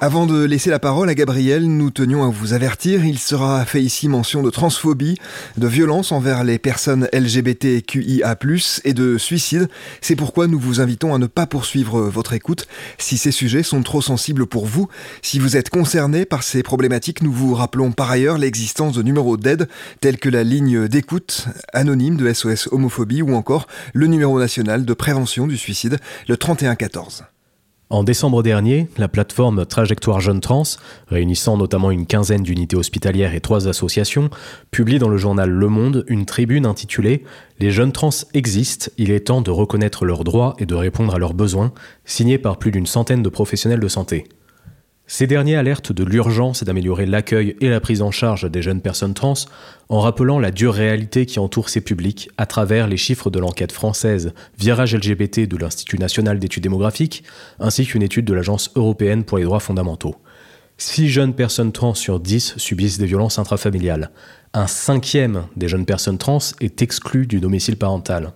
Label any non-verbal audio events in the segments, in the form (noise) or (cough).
Avant de laisser la parole à Gabriel, nous tenions à vous avertir, il sera fait ici mention de transphobie, de violence envers les personnes LGBTQIA+, et de suicide. C'est pourquoi nous vous invitons à ne pas poursuivre votre écoute si ces sujets sont trop sensibles pour vous. Si vous êtes concerné par ces problématiques, nous vous rappelons par ailleurs l'existence de numéros d'aide tels que la ligne d'écoute anonyme de SOS homophobie ou encore le numéro national de prévention du suicide, le 3114. En décembre dernier, la plateforme Trajectoire Jeunes Trans, réunissant notamment une quinzaine d'unités hospitalières et trois associations, publie dans le journal Le Monde une tribune intitulée Les jeunes trans existent, il est temps de reconnaître leurs droits et de répondre à leurs besoins, signée par plus d'une centaine de professionnels de santé. Ces derniers alertent de l'urgence d'améliorer l'accueil et la prise en charge des jeunes personnes trans en rappelant la dure réalité qui entoure ces publics à travers les chiffres de l'enquête française Virage LGBT de l'Institut national d'études démographiques ainsi qu'une étude de l'Agence européenne pour les droits fondamentaux. 6 jeunes personnes trans sur 10 subissent des violences intrafamiliales. Un cinquième des jeunes personnes trans est exclu du domicile parental.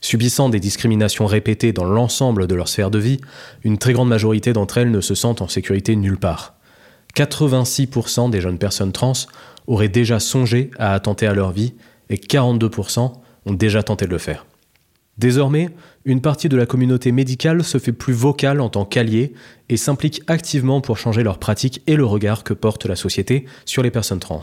Subissant des discriminations répétées dans l'ensemble de leur sphère de vie, une très grande majorité d'entre elles ne se sentent en sécurité nulle part. 86% des jeunes personnes trans auraient déjà songé à attenter à leur vie et 42% ont déjà tenté de le faire. Désormais, une partie de la communauté médicale se fait plus vocale en tant qu'alliée et s'implique activement pour changer leurs pratiques et le regard que porte la société sur les personnes trans.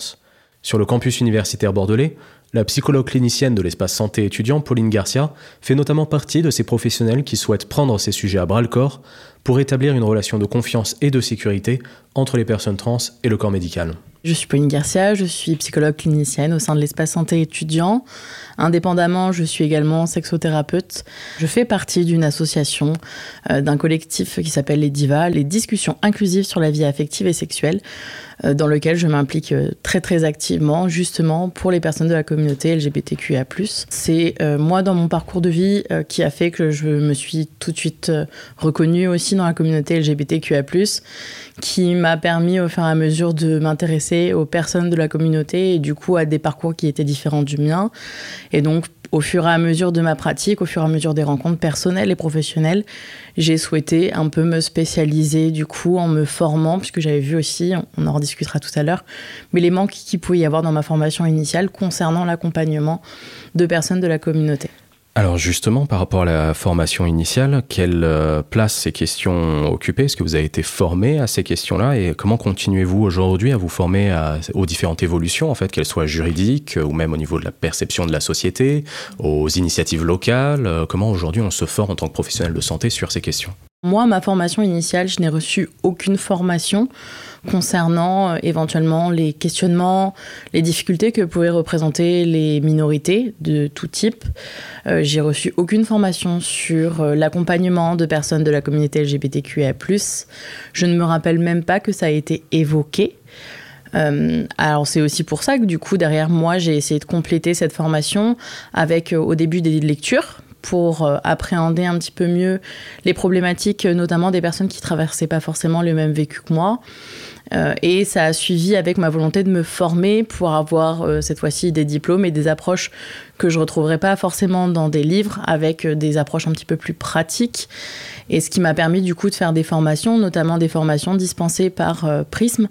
Sur le campus universitaire bordelais, la psychologue clinicienne de l'espace santé étudiant, Pauline Garcia, fait notamment partie de ces professionnels qui souhaitent prendre ces sujets à bras le corps pour établir une relation de confiance et de sécurité entre les personnes trans et le corps médical. Je suis Pauline Garcia, je suis psychologue clinicienne au sein de l'espace santé étudiant. Indépendamment, je suis également sexothérapeute. Je fais partie d'une association, euh, d'un collectif qui s'appelle les Divas, les discussions inclusives sur la vie affective et sexuelle, euh, dans lequel je m'implique euh, très très activement, justement pour les personnes de la communauté LGBTQIA+. C'est moi dans mon parcours de vie qui a fait que je me suis tout de suite reconnue aussi dans la communauté LGBTQIA+, qui m'a permis au fur et à mesure de m'intéresser aux personnes de la communauté et du coup à des parcours qui étaient différents du mien. Et donc au fur et à mesure de ma pratique, au fur et à mesure des rencontres personnelles et professionnelles, j'ai souhaité un peu me spécialiser du coup en me formant, puisque j'avais vu aussi, on en rediscutera tout à l'heure, mais les manques qu'il pouvait y avoir dans ma formation initiale concernant l'accompagnement de personnes de la communauté. Alors justement, par rapport à la formation initiale, quelle euh, place ces questions occupaient Est-ce que vous avez été formé à ces questions-là? Et comment continuez-vous aujourd'hui à vous former aux différentes évolutions, en fait, qu'elles soient juridiques ou même au niveau de la perception de la société, aux initiatives locales? Euh, Comment aujourd'hui on se forme en tant que professionnel de santé sur ces questions? Moi, ma formation initiale, je n'ai reçu aucune formation concernant euh, éventuellement les questionnements, les difficultés que pouvaient représenter les minorités de tout type. Euh, j'ai reçu aucune formation sur euh, l'accompagnement de personnes de la communauté LGBTQIA+. Je ne me rappelle même pas que ça a été évoqué. alors c'est aussi pour ça que du coup derrière moi j'ai essayé de compléter cette formation avec au début des lectures pour appréhender un petit peu mieux les problématiques, notamment des personnes qui traversaient pas forcément le même vécu que moi. Euh, et ça a suivi avec ma volonté de me former pour avoir euh, cette fois-ci des diplômes et des approches que je retrouverai pas forcément dans des livres, avec euh, des approches un petit peu plus pratiques. Et ce qui m'a permis du coup de faire des formations, notamment des formations dispensées par Prism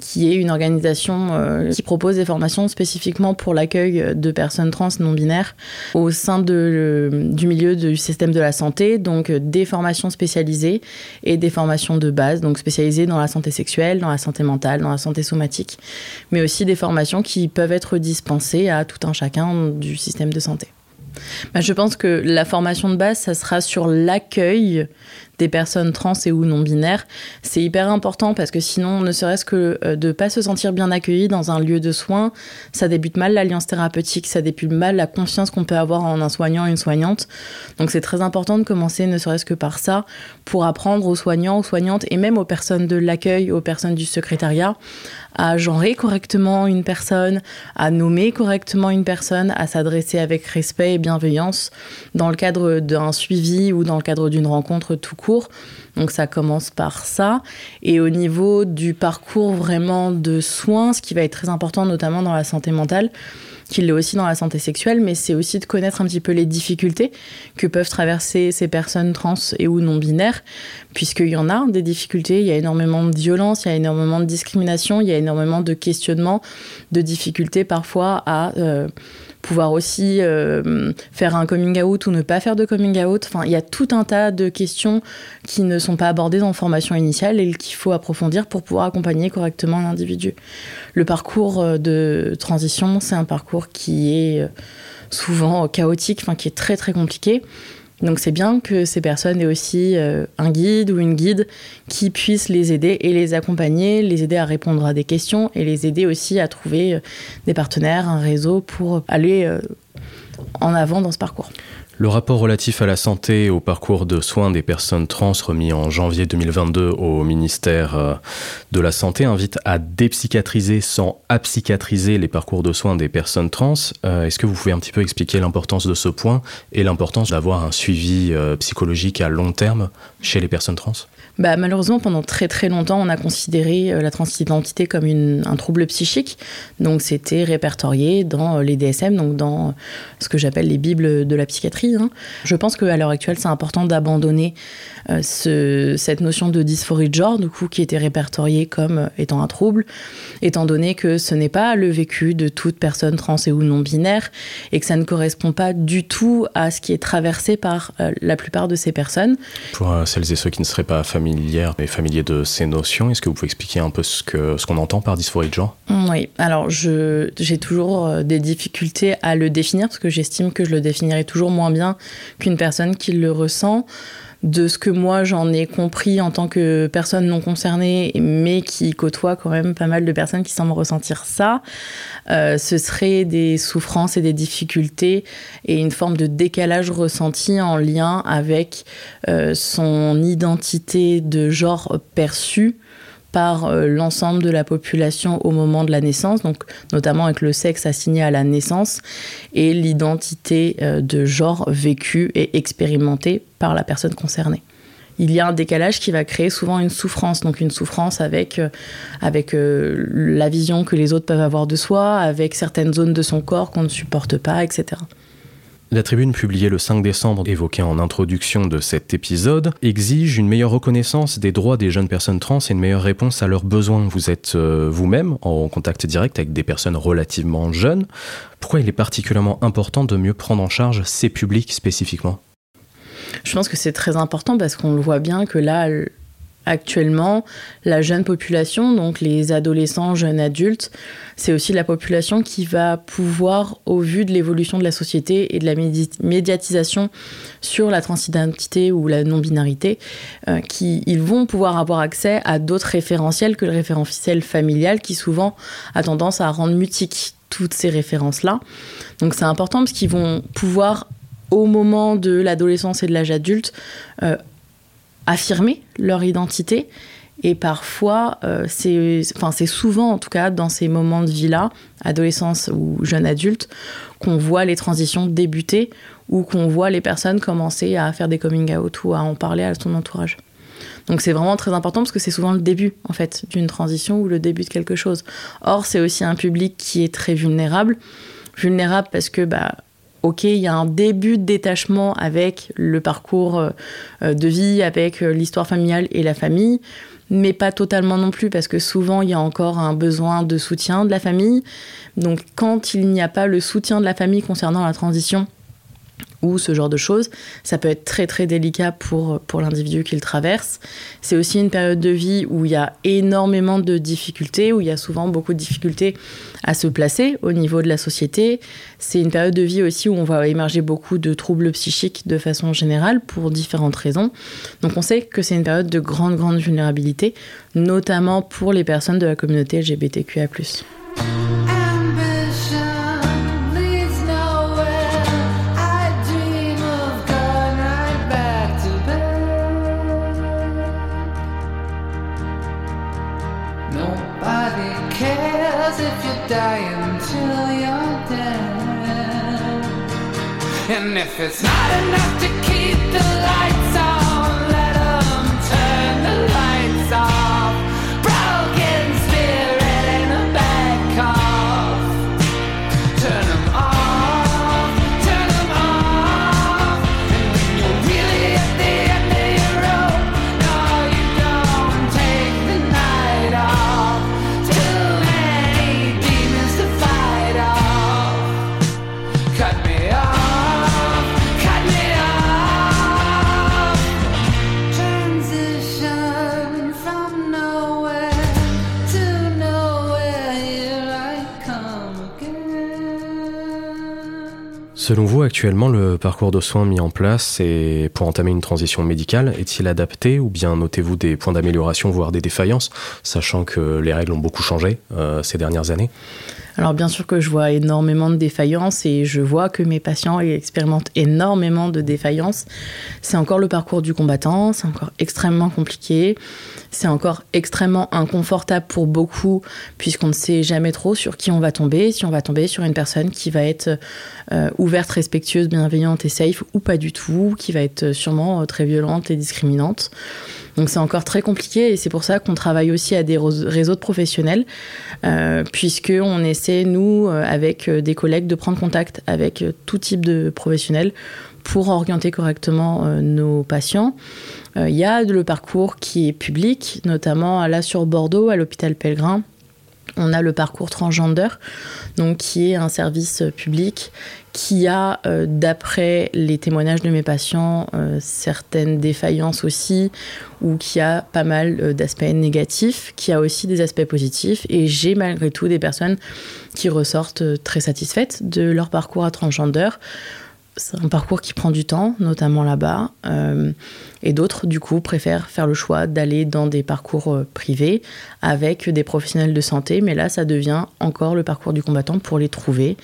qui est une organisation euh, qui propose des formations spécifiquement pour l'accueil de personnes trans non binaires au sein de, du milieu du système de la santé, donc euh, des formations spécialisées et des formations de base, donc spécialisées dans la santé sexuelle, dans la santé mentale, dans la santé somatique, mais aussi des formations qui peuvent être dispensées à tout un chacun du système de santé. Bah, je pense que la formation de base, ça sera sur l'accueil des personnes trans et ou non binaires. C'est hyper important parce que sinon, ne serait-ce que euh, de pas se sentir bien accueilli dans un lieu de soins, ça débute mal l'alliance thérapeutique, ça débute mal la confiance qu'on peut avoir en un soignant, une soignante. Donc c'est très important de commencer, ne serait-ce que par ça, pour apprendre aux soignants, aux soignantes et même aux personnes de l'accueil, aux personnes du secrétariat à genrer correctement une personne, à nommer correctement une personne, à s'adresser avec respect et bienveillance dans le cadre d'un suivi ou dans le cadre d'une rencontre tout court. Donc ça commence par ça. Et au niveau du parcours vraiment de soins, ce qui va être très important notamment dans la santé mentale, qu'il l'est aussi dans la santé sexuelle, mais c'est aussi de connaître un petit peu les difficultés que peuvent traverser ces personnes trans et ou non binaires, puisqu'il y en a des difficultés, il y a énormément de violence, il y a énormément de discrimination, il y a énormément de questionnements, de difficultés parfois à... Euh, pouvoir aussi euh, faire un coming out ou ne pas faire de coming out. Enfin, il y a tout un tas de questions qui ne sont pas abordées dans la formation initiale et qu'il faut approfondir pour pouvoir accompagner correctement l'individu. Le parcours euh, de transition, c'est un parcours qui est euh, souvent chaotique, enfin qui est très très compliqué. Donc c'est bien que ces personnes aient aussi euh, un guide ou une guide qui puisse les aider et les accompagner, les aider à répondre à des questions et les aider aussi à trouver euh, des partenaires, un réseau pour aller euh, en avant dans ce parcours. Le rapport relatif à la santé et au parcours de soins des personnes trans remis en janvier 2022 au ministère euh, de la Santé invite à dépsychiatriser sans apsychiatriser les parcours de soins des personnes trans. Euh, est-ce que vous pouvez un petit peu expliquer l'importance de ce point et l'importance d'avoir un suivi euh, psychologique à long terme chez les personnes trans? Bah, malheureusement, pendant très très longtemps, on a considéré euh, la transidentité comme une, un trouble psychique. Donc c'était répertorié dans euh, les DSM, donc dans euh, ce que j'appelle les bibles de la psychiatrie. Hein. Je pense qu'à l'heure actuelle, c'est important d'abandonner ce, cette notion de dysphorie de genre, du coup, qui était répertoriée comme étant un trouble, étant donné que ce n'est pas le vécu de toute personne trans et ou non binaire, et que ça ne correspond pas du tout à ce qui est traversé par la plupart de ces personnes. Pour celles et ceux qui ne seraient pas familiers familière et familier de ces notions. Est-ce que vous pouvez expliquer un peu ce qu'on ce qu'on entend par dysphorie de genre? Oui, alors j'ai toujours euh, des difficultés à le définir parce que j'estime que je le définirai toujours moins bien qu'une personne qui le ressent de ce que moi j'en ai compris en tant que personne non concernée, mais qui côtoie quand même pas mal de personnes qui semblent ressentir ça, euh, ce serait des souffrances et des difficultés et une forme de décalage ressenti en lien avec euh, son identité de genre perçue par euh, l'ensemble de la population au moment de la naissance, donc notamment avec le sexe assigné à la naissance et l'identité euh, de genre vécue et expérimentée par la personne concernée il y a un décalage qui va créer souvent une souffrance, donc une souffrance avec, euh, avec la vision que les autres peuvent avoir de soi, avec certaines zones de son corps qu'on ne supporte pas, etc. La tribune publiée le 5 décembre, évoquée en introduction de cet épisode, exige une meilleure reconnaissance des droits des jeunes personnes trans et une meilleure réponse à leurs besoins. Vous êtes euh, vous-même en contact direct avec des personnes relativement jeunes. Pourquoi il est particulièrement important de mieux prendre en charge ces publics spécifiquement? Je pense que c'est très important parce qu'on le voit bien que là, actuellement, la jeune population, donc les adolescents, jeunes adultes, c'est aussi la population qui va pouvoir, au vu de l'évolution de la société et de la médiatisation sur la transidentité ou la non-binarité, euh, qui ils vont pouvoir avoir accès à d'autres référentiels que le référentiel familial qui souvent a tendance à rendre mutique toutes ces références-là. Donc c'est important parce qu'ils vont pouvoir au moment de l'adolescence et de l'âge adulte, euh, affirmer leur identité. Et parfois, euh, c'est souvent, en tout cas, dans ces moments de vie-là, adolescence ou jeune adulte, qu'on voit les transitions débuter ou qu'on voit les personnes commencer à faire des coming out ou à en parler à son entourage. Donc c'est vraiment très important parce que c'est souvent le début en fait d'une transition ou le début de quelque chose. Or c'est aussi un public qui est très vulnérable, vulnérable parce que bah ok, il y a un début de détachement avec le parcours euh, de vie, avec euh, l'histoire familiale et la famille, mais pas totalement non plus, parce que souvent il y a encore un besoin de soutien de la famille. Donc quand il n'y a pas le soutien de la famille concernant la transition, ou ce genre de choses. Ça peut être très très délicat pour, pour l'individu qui le traverse. C'est aussi une période de vie où il y a énormément de difficultés, où il y a souvent beaucoup de difficultés à se placer au niveau de la société. C'est une période de vie aussi où on va émerger beaucoup de troubles psychiques de façon générale pour différentes raisons. Donc on sait que c'est une période de grande grande vulnérabilité, notamment pour les personnes de la communauté LGBTQIA+. as if you're dying until you're dead. And if it's not enough to Selon vous, actuellement, le parcours de soins mis en place pour entamer une transition médicale est-il adapté ou bien notez-vous des points d'amélioration, voire des défaillances, sachant que les règles ont beaucoup changé euh, ces dernières années? Alors bien sûr que je vois énormément de défaillances et je vois que mes patients expérimentent énormément de défaillances. C'est encore le parcours du combattant, c'est encore extrêmement compliqué, c'est encore extrêmement inconfortable pour beaucoup puisqu'on ne sait jamais trop sur qui on va tomber, si on va tomber sur une personne qui va être euh, ouverte, respectueuse, bienveillante et safe ou pas du tout, qui va être sûrement euh, très violente et discriminante. Donc c'est encore très compliqué et c'est pour ça qu'on travaille aussi à des réseaux de professionnels, euh, puisque on essaie nous euh, avec euh, des collègues de prendre contact avec tout type de professionnels pour orienter correctement nos patients. Il y a le parcours qui est public, notamment là sur Bordeaux, à l'hôpital Pellegrin. On a le parcours transgender, donc qui est un service euh, public qui a, euh, d'après les témoignages de mes patients, euh, certaines défaillances aussi, ou qui a pas mal d'aspects négatifs, qui a aussi des aspects positifs. Et j'ai malgré tout des personnes qui ressortent très satisfaites de leur parcours à transgender. C'est un parcours qui prend du temps, notamment là-bas. Euh, et d'autres, du coup, préfèrent faire le choix d'aller dans des parcours euh, privés avec des professionnels de santé. Mais là, ça devient encore le parcours du combattant pour les trouver.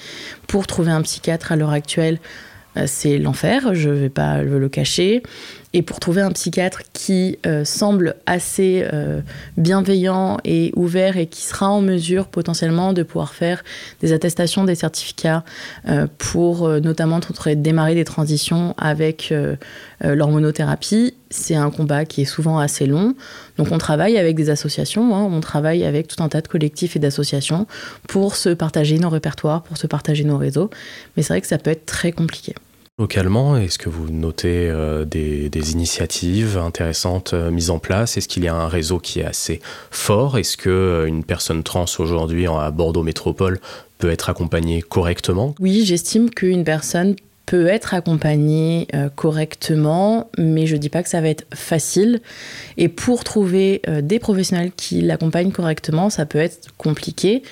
Pour trouver un psychiatre à l'heure actuelle, euh, c'est l'enfer, je ne vais pas le cacher. Et pour trouver un psychiatre qui euh, semble assez euh, bienveillant et ouvert et qui sera en mesure potentiellement de pouvoir faire des attestations, des certificats euh, pour notamment démarrer des transitions avec l'hormonothérapie, c'est un combat qui est souvent assez long. Donc on travaille avec des associations, hein, on travaille avec tout un tas de collectifs et d'associations pour se partager nos répertoires, pour se partager nos réseaux. Mais c'est vrai que ça peut être très compliqué. Localement, est-ce que vous notez euh, des, initiatives intéressantes euh, mises en place? Est-ce qu'il y a un réseau qui est assez fort? Est-ce que euh, une personne trans aujourd'hui à Bordeaux Métropole peut être accompagnée correctement? Oui, j'estime qu'une personne peut être accompagnée correctement, mais je dis pas que ça va être facile. Et pour trouver des professionnels qui l'accompagnent correctement, ça peut être compliqué.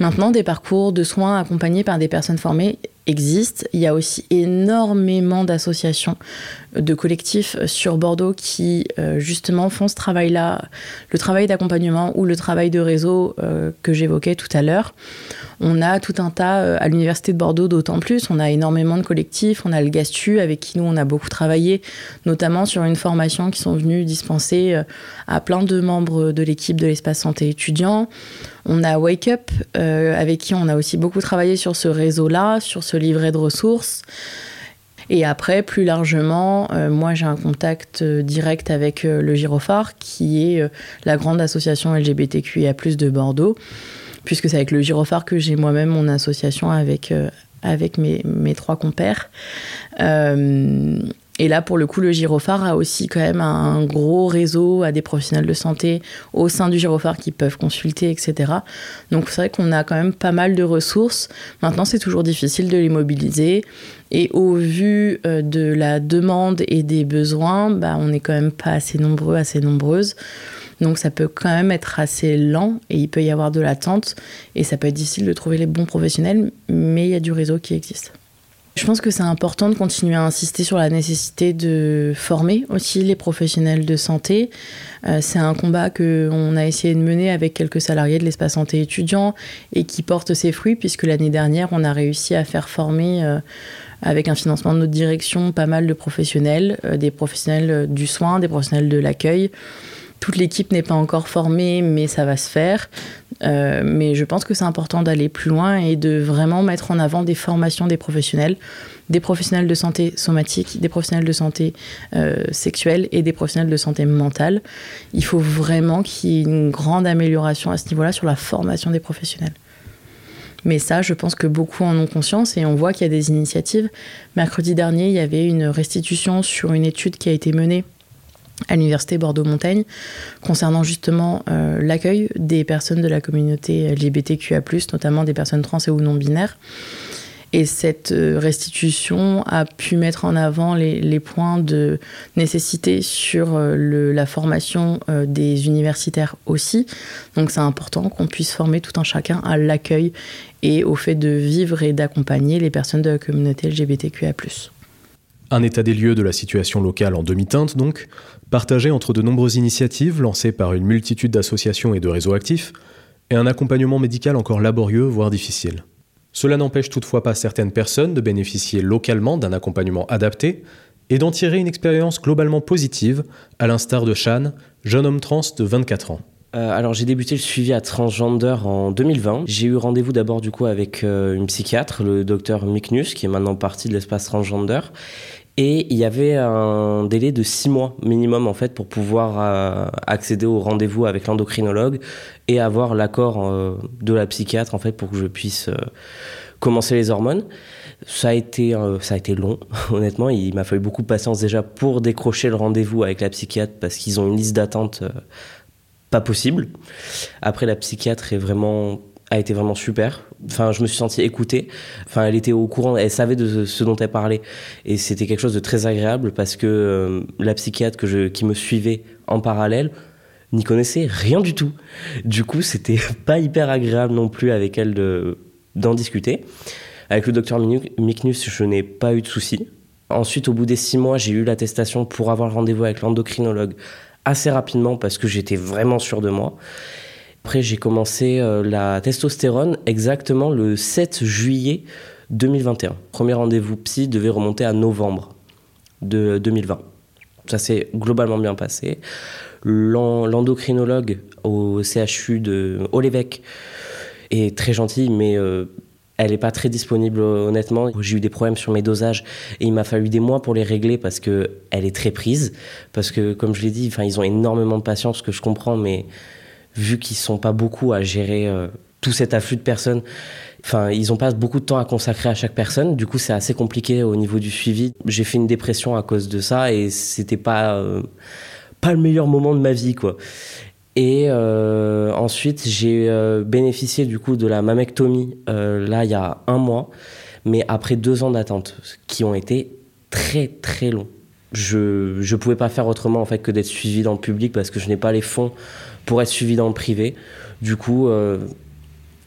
Maintenant, des parcours de soins accompagnés par des personnes formées existent. Il y a aussi énormément d'associations, de collectifs sur Bordeaux qui euh, justement font ce travail-là, le travail d'accompagnement ou le travail de réseau euh, que j'évoquais tout à l'heure. On a tout un tas euh, à l'université de Bordeaux d'autant plus. On a énormément de collectifs. On a le GASTU avec qui nous on a beaucoup travaillé, notamment sur une formation qui sont venus dispenser à plein de membres de l'équipe de l'espace santé étudiant. On a Wake Up avec qui on a aussi beaucoup travaillé sur ce réseau-là, sur ce livret de ressources. Et après, plus largement, euh, moi j'ai un contact euh, direct avec euh, le Girophare, qui est la grande association LGBTQIA+ de Bordeaux, puisque c'est avec le Girophare que j'ai moi-même mon association avec, avec mes, mes trois compères. Et là, pour le coup, le gyrophare a aussi quand même un gros réseau à des professionnels de santé au sein du gyrophare qui peuvent consulter, etc. Donc c'est vrai qu'on a quand même pas mal de ressources. Maintenant, c'est toujours difficile de les mobiliser. Et au vu euh, de la demande et des besoins, bah, on n'est quand même pas assez nombreux, assez nombreuses. Donc ça peut quand même être assez lent et il peut y avoir de l'attente et ça peut être difficile de trouver les bons professionnels, mais il y a du réseau qui existe. Je pense que c'est important de continuer à insister sur la nécessité de former aussi les professionnels de santé. Euh, c'est un combat qu'on a essayé de mener avec quelques salariés de l'espace santé étudiant et qui porte ses fruits puisque l'année dernière, on a réussi à faire former, euh, avec un financement de notre direction, pas mal de professionnels, euh, des professionnels du soin, des professionnels de l'accueil. Toute l'équipe n'est pas encore formée, mais ça va se faire. Euh, mais je pense que c'est important d'aller plus loin et de vraiment mettre en avant des formations des professionnels, des professionnels de santé somatique, des professionnels de santé euh, sexuelle et des professionnels de santé mentale. Il faut vraiment qu'il y ait une grande amélioration à ce niveau-là sur la formation des professionnels. Mais ça, je pense que beaucoup en ont conscience et on voit qu'il y a des initiatives. Mercredi dernier, il y avait une restitution sur une étude qui a été menée à l'université Bordeaux-Montaigne concernant justement euh, l'accueil des personnes de la communauté LGBTQA+, notamment des personnes trans et ou non binaires. Et cette euh, restitution a pu mettre en avant les, points de nécessité sur euh, la formation des universitaires aussi. Donc c'est important qu'on puisse former tout un chacun à l'accueil et au fait de vivre et d'accompagner les personnes de la communauté LGBTQA+. Un état des lieux de la situation locale en demi-teinte donc, partagé entre de nombreuses initiatives lancées par une multitude d'associations et de réseaux actifs, et un accompagnement médical encore laborieux, voire difficile. Cela n'empêche toutefois pas certaines personnes de bénéficier localement d'un accompagnement adapté et d'en tirer une expérience globalement positive, à l'instar de Shan, jeune homme trans de 24 ans. Euh, alors j'ai débuté le suivi à Transgender en 2020. J'ai eu rendez-vous d'abord du coup avec euh, une psychiatre, le docteur Miknus, qui est maintenant partie de l'espace Transgender. Et il y avait un délai de six mois minimum en fait pour pouvoir euh, accéder au rendez-vous avec l'endocrinologue et avoir l'accord euh, de la psychiatre en fait pour que je puisse euh, commencer les hormones. Ça a été ça a été long (laughs) honnêtement. Il m'a fallu beaucoup de patience déjà pour décrocher le rendez-vous avec la psychiatre parce qu'ils ont une liste d'attente pas possible. Après la psychiatre est vraiment a été vraiment super. Enfin, je me suis senti écouté. Enfin, elle était au courant, elle savait de ce dont elle parlait. Et c'était quelque chose de très agréable parce que euh, la psychiatre que je, qui me suivait en parallèle n'y connaissait rien du tout. Du coup, c'était (laughs) pas hyper agréable non plus avec elle de, d'en discuter. Avec le docteur Miknus, je n'ai pas eu de soucis. Ensuite, au bout des six mois, j'ai eu l'attestation pour avoir rendez-vous avec l'endocrinologue assez rapidement parce que j'étais vraiment sûr de moi. Après, j'ai commencé euh, la testostérone exactement le 7 juillet 2021. Premier rendez-vous psy devait remonter à novembre de 2020. Ça s'est globalement bien passé. L'en- L'endocrinologue au CHU de Haut-l'Évêque est très gentille, mais euh, elle n'est pas très disponible honnêtement. J'ai eu des problèmes sur mes dosages et il m'a fallu des mois pour les régler parce que elle est très prise. Parce que comme je l'ai dit, ils ont énormément de patience, ce que je comprends, mais vu qu'ils sont pas beaucoup à gérer euh, tout cet afflux de personnes, enfin ils ont pas beaucoup de temps à consacrer à chaque personne. Du coup c'est assez compliqué au niveau du suivi. J'ai fait une dépression à cause de ça et c'était pas euh, pas le meilleur moment de ma vie quoi. Et euh, ensuite, j'ai bénéficié du coup de la mammectomie là il y a un mois, mais après deux ans d'attente, qui ont été très très longs. Je je pouvais pas faire autrement en fait que d'être suivi dans le public parce que je n'ai pas les fonds pour être suivi dans le privé. Du coup, euh,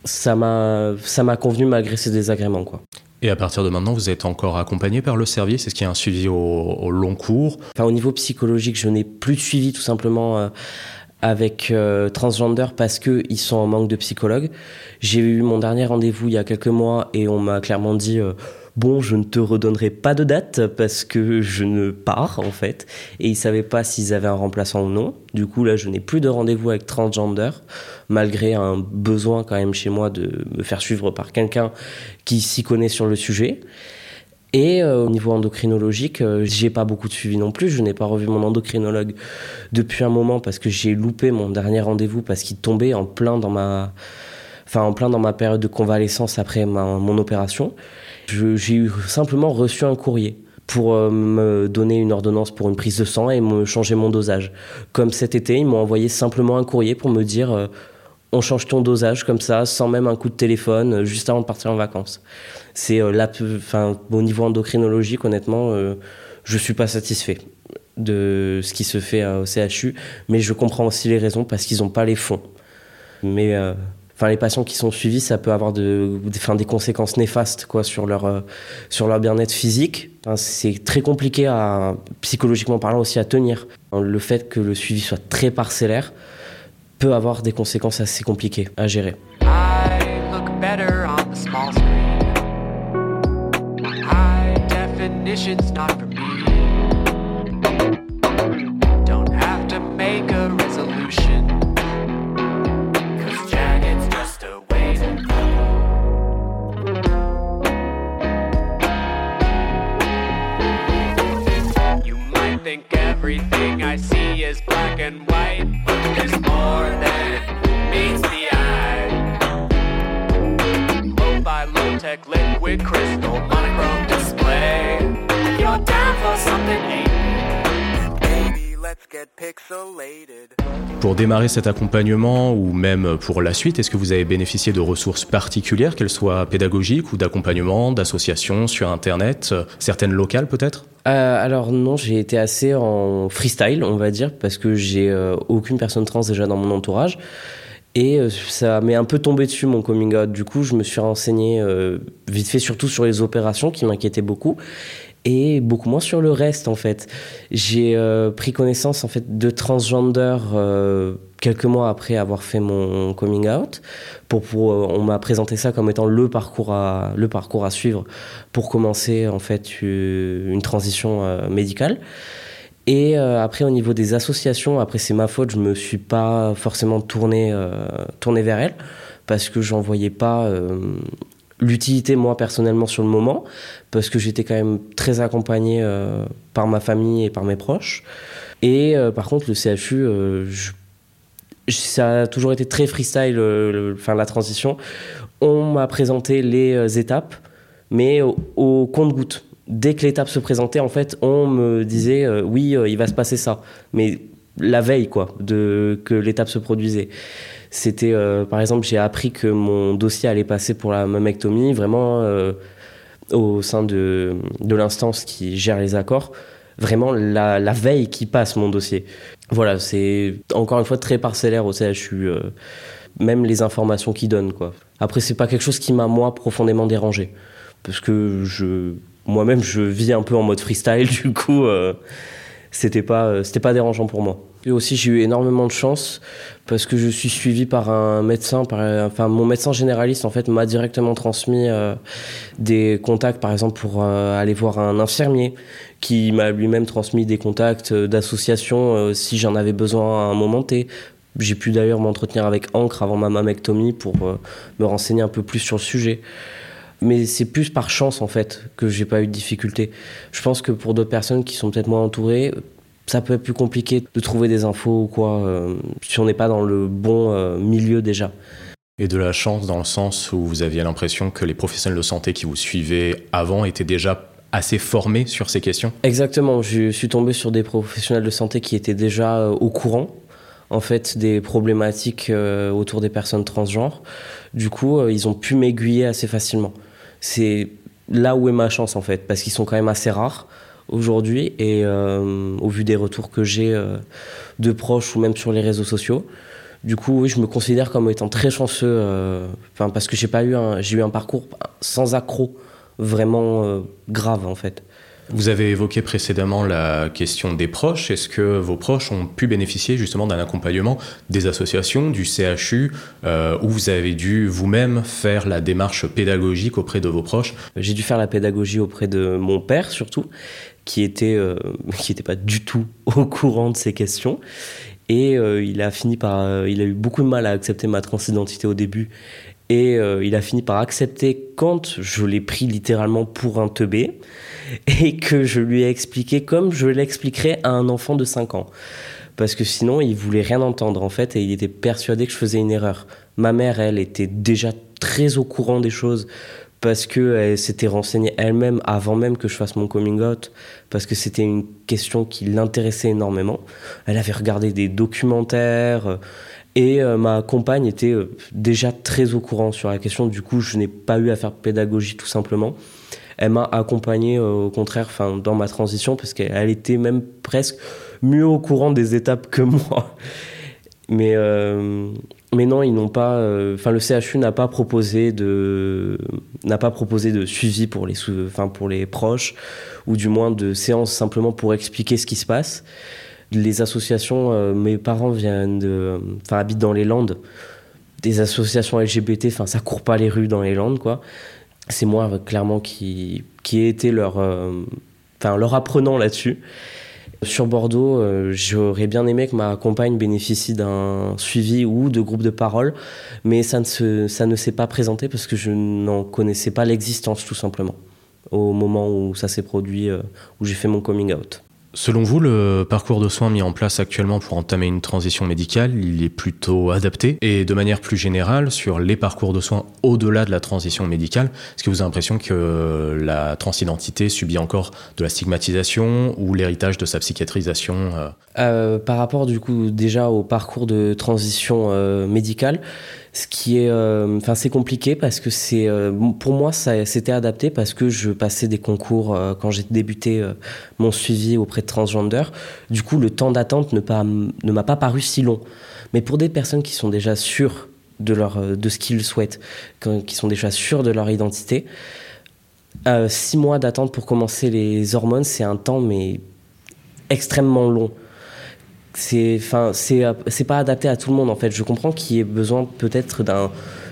ça m'a ça m'a convenu malgré ces désagréments quoi. Et à partir de maintenant, vous êtes encore accompagné par le service? Est-ce qu'il y a un suivi au, au long cours? Enfin, au niveau psychologique, je n'ai plus de suivi tout simplement euh, avec euh, Transgender parce que ils sont en manque de psychologues. J'ai eu mon dernier rendez-vous il y a quelques mois et on m'a clairement dit euh, bon, je ne te redonnerai pas de date parce que je ne pars en fait. Et ils savaient pas s'ils avaient un remplaçant ou non. Du coup, là, je n'ai plus de rendez-vous avec Transgender malgré un besoin quand même chez moi de me faire suivre par quelqu'un qui s'y connaît sur le sujet. Et euh, au niveau endocrinologique, euh, j'ai pas beaucoup de suivi non plus. Je n'ai pas revu mon endocrinologue depuis un moment parce que j'ai loupé mon dernier rendez-vous parce qu'il tombait en plein dans ma, enfin en plein dans ma période de convalescence après mon opération. J'ai simplement reçu un courrier pour euh, me donner une ordonnance pour une prise de sang et me changer mon dosage. Comme cet été, ils m'ont envoyé simplement un courrier pour me dire euh, on change ton dosage comme ça, sans même un coup de téléphone, euh, juste avant de partir en vacances. C'est là, enfin, au niveau endocrinologique, honnêtement, euh, je suis pas satisfait de ce qui se fait au CHU, mais je comprends aussi les raisons parce qu'ils n'ont pas les fonds. Mais enfin, les patients qui sont suivis, ça peut avoir de, enfin, des conséquences néfastes quoi, sur leur, euh, sur leur bien-être physique. C'est très compliqué, à, psychologiquement parlant, aussi à tenir. Le fait que le suivi soit très parcellaire peut avoir des conséquences assez compliquées à gérer. Think everything I see is black and white, there's more than meets the eye. Low by low tech liquid crystal monochrome display. You're down for something, Pour démarrer cet accompagnement ou même pour la suite, est-ce que vous avez bénéficié de ressources particulières, qu'elles soient pédagogiques ou d'accompagnement, d'associations sur Internet, certaines locales peut-être? Euh, alors non, j'ai été assez en freestyle, on va dire, parce que j'ai euh, aucune personne trans déjà dans mon entourage. Et euh, ça m'est un peu tombé dessus mon coming out. Du coup, je me suis renseigné euh, vite fait, surtout sur les opérations qui m'inquiétaient beaucoup, et beaucoup moins sur le reste en fait. J'ai euh, pris connaissance en fait de transgender euh, quelques mois après avoir fait mon coming out. Pour, pour, euh, on m'a présenté ça comme étant le parcours à le parcours à suivre pour commencer en fait une transition médicale. Et après, au niveau des associations, après c'est ma faute, je me suis pas forcément tourné, tourné vers elles parce que j'en voyais pas l'utilité moi personnellement sur le moment, parce que j'étais quand même très accompagné euh, par ma famille et par mes proches. Et euh, par contre, le CHU, euh, ça a toujours été très freestyle, le- la transition. On m'a présenté les étapes, mais au, au compte-goutte. Dès que l'étape se présentait, en fait, on me disait oui, il va se passer ça. Mais la veille, quoi, de que l'étape se produisait. C'était, euh, par exemple, j'ai appris que mon dossier allait passer pour la mammectomie, vraiment euh, au sein de, de l'instance qui gère les accords, vraiment la, la veille qui passe mon dossier. Voilà, c'est encore une fois très parcellaire au CHU, euh, même les informations qu'ils donnent, quoi. Après, c'est pas quelque chose qui m'a, moi, profondément dérangé. Parce que je, moi-même, je vis un peu en mode freestyle, (laughs) du coup, euh, c'était pas, euh, c'était pas dérangeant pour moi. Et aussi, j'ai eu énormément de chance parce que je suis suivi par un médecin, par, enfin, mon médecin généraliste, en fait, m'a directement transmis euh, des contacts, par exemple, pour euh, aller voir un infirmier qui m'a lui-même transmis des contacts euh, d'associations euh, si j'en avais besoin à un moment T. J'ai pu d'ailleurs m'entretenir avec Ancre avant ma mammectomie pour me renseigner un peu plus sur le sujet. Mais c'est plus par chance en fait que j'ai pas eu de difficulté. Je pense que pour d'autres personnes qui sont peut-être moins entourées, ça peut être plus compliqué de trouver des infos ou quoi, euh, si on n'est pas dans le bon euh, milieu déjà. Et de la chance dans le sens où vous aviez l'impression que les professionnels de santé qui vous suivaient avant étaient déjà assez formés sur ces questions? Exactement, je suis tombé sur des professionnels de santé qui étaient déjà euh, au courant en fait des problématiques euh, autour des personnes transgenres. Du coup, ils ont pu m'aiguiller assez facilement. C'est là où est ma chance en fait, parce qu'ils sont quand même assez rares aujourd'hui et euh, au vu des retours que j'ai euh, de proches ou même sur les réseaux sociaux. Du coup, oui, je me considère comme étant très chanceux, euh, parce que j'ai pas eu un, j'ai eu un parcours sans accroc vraiment grave en fait. Vous avez évoqué précédemment la question des proches. Est-ce que vos proches ont pu bénéficier justement d'un accompagnement des associations, du CHU, euh, où vous avez dû vous-même faire la démarche pédagogique auprès de vos proches? J'ai dû faire la pédagogie auprès de mon père surtout, qui était euh, (laughs) qui était pas du tout (laughs) au courant de ces questions. Et euh, il a fini par, euh, il a eu beaucoup de mal à accepter ma transidentité au début. Et il a fini par accepter quand je l'ai pris littéralement pour un teubé (laughs) et que je lui ai expliqué comme je l'expliquerais à un enfant de 5 ans. Parce que sinon, il voulait rien entendre en fait et il était persuadé que je faisais une erreur. Ma mère, elle, était déjà très au courant des choses parce que elle s'était renseignée elle-même avant même que je fasse mon coming out, parce que c'était une question qui l'intéressait énormément. Elle avait regardé des documentaires. euh, Et euh, ma compagne était euh, déjà très au courant sur la question. Du coup, je n'ai pas eu à faire pédagogie tout simplement. Elle m'a accompagné euh, au contraire enfin, dans ma transition parce qu'elle elle était même presque mieux au courant des étapes que (laughs) moi. Mais, euh, mais non, ils n'ont pas. euh, Enfin, le CHU n'a pas proposé de n'a pas proposé de suivi pour les enfin pour les proches ou du moins de séances simplement pour expliquer ce qui se passe. Les associations, euh, mes parents viennent de, enfin habitent dans les Landes. Des associations LGBT, enfin ça court pas les rues dans les Landes quoi. C'est moi clairement qui qui ai été leur euh, enfin leur apprenant là-dessus. Sur Bordeaux, euh, j'aurais bien aimé que ma compagne bénéficie d'un suivi ou de groupe de parole, mais ça ne, se, ça ne s'est pas présenté parce que je n'en connaissais pas l'existence tout simplement au moment où ça s'est produit, euh, où j'ai fait mon coming out. Selon vous, le parcours de soins mis en place actuellement pour entamer une transition médicale, il est plutôt adapté Et de manière plus générale, sur les parcours de soins au-delà de la transition médicale, est-ce que vous avez l'impression que la transidentité subit encore de la stigmatisation ou l'héritage de sa psychiatrisation euh Euh, par rapport du coup déjà au parcours de transition euh, médicale, ce qui est, euh, enfin c'est compliqué parce que c'est, euh, pour moi ça c'était adapté parce que je passais des concours euh, quand j'ai débuté mon suivi auprès de transgender. Du coup le temps d'attente ne, ne m'a pas paru si long. Mais pour des personnes qui sont déjà sûres de leur, de ce qu'ils souhaitent, qui sont déjà sûres de leur identité, six mois d'attente pour commencer les hormones, c'est un temps mais extrêmement long c'est enfin c'est pas adapté à tout le monde en fait. Je comprends qu'il y ait besoin peut-être d'un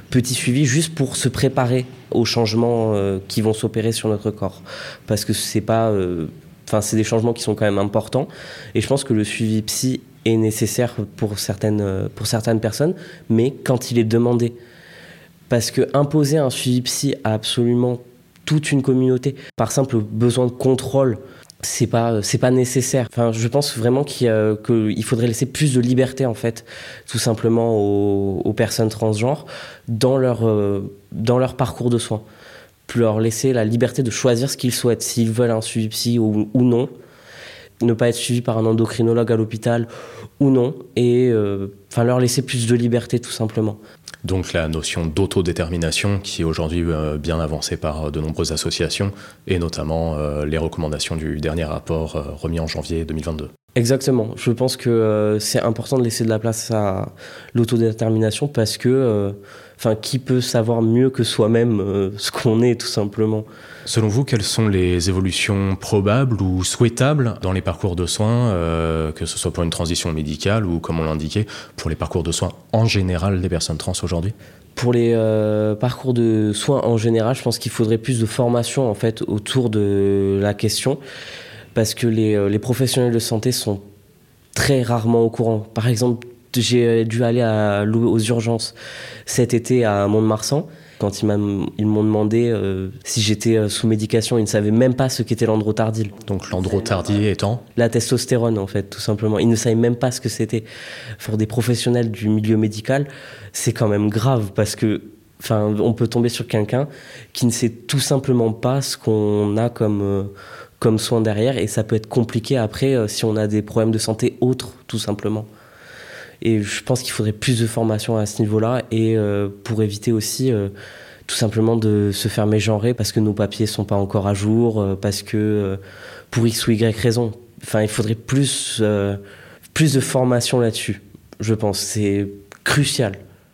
petit suivi juste pour se préparer aux changements euh, qui vont s'opérer sur notre corps. Parce que c'est pas euh, enfin c'est des changements qui sont quand même importants. Et je pense que le suivi psy est nécessaire pour certaines euh, pour certaines personnes mais quand il est demandé. Parce que imposer un suivi psy à absolument toute une communauté par simple besoin de contrôle c'est pas c'est pas nécessaire. Enfin, je pense vraiment qu'il faudrait laisser plus de liberté en fait, tout simplement aux, personnes transgenres dans leur euh, dans leur parcours de soins. Plus leur laisser la liberté de choisir ce qu'ils souhaitent, s'ils veulent un suivi psy ou, non, ne pas être suivi par un endocrinologue à l'hôpital ou non, et euh, leur laisser plus de liberté tout simplement. Donc la notion d'autodétermination qui est aujourd'hui euh, bien avancée par euh, de nombreuses associations et notamment euh, les recommandations du dernier rapport remis en janvier 2022. Exactement. Je pense que c'est important de laisser de la place à l'autodétermination parce que, enfin, qui peut savoir mieux que soi-même euh, ce qu'on est, tout simplement. Selon vous, quelles sont les évolutions probables ou souhaitables dans les parcours de soins, euh, que ce soit pour une transition médicale ou, comme on l'indiquait, pour les parcours de soins en général des personnes trans aujourd'hui? Pour les euh, parcours de soins en général, je pense qu'il faudrait plus de formation en fait autour de la question parce que les, les professionnels de santé sont très rarement au courant. Par exemple, j'ai dû aller à, aux urgences cet été à Mont-de-Marsan. Quand ils m'ont demandé euh, si j'étais euh, sous médication, ils ne savaient même pas ce qu'était l'androtardil. Donc l'androtardie étant La testostérone, en fait, tout simplement. Ils ne savaient même pas ce que c'était. Pour des professionnels du milieu médical, c'est quand même grave parce que, enfin, on peut tomber sur quelqu'un qui ne sait tout simplement pas ce qu'on a comme, euh, comme soin derrière et ça peut être compliqué après euh, si on a des problèmes de santé autres, tout simplement. Et je pense qu'il faudrait plus de formation à ce niveau-là et euh, pour éviter aussi euh, tout simplement de se faire mégenrer parce que nos papiers sont pas encore à jour, euh, parce que pour X ou Y raison. Enfin, il faudrait plus, plus de formation là-dessus, je pense. C'est crucial.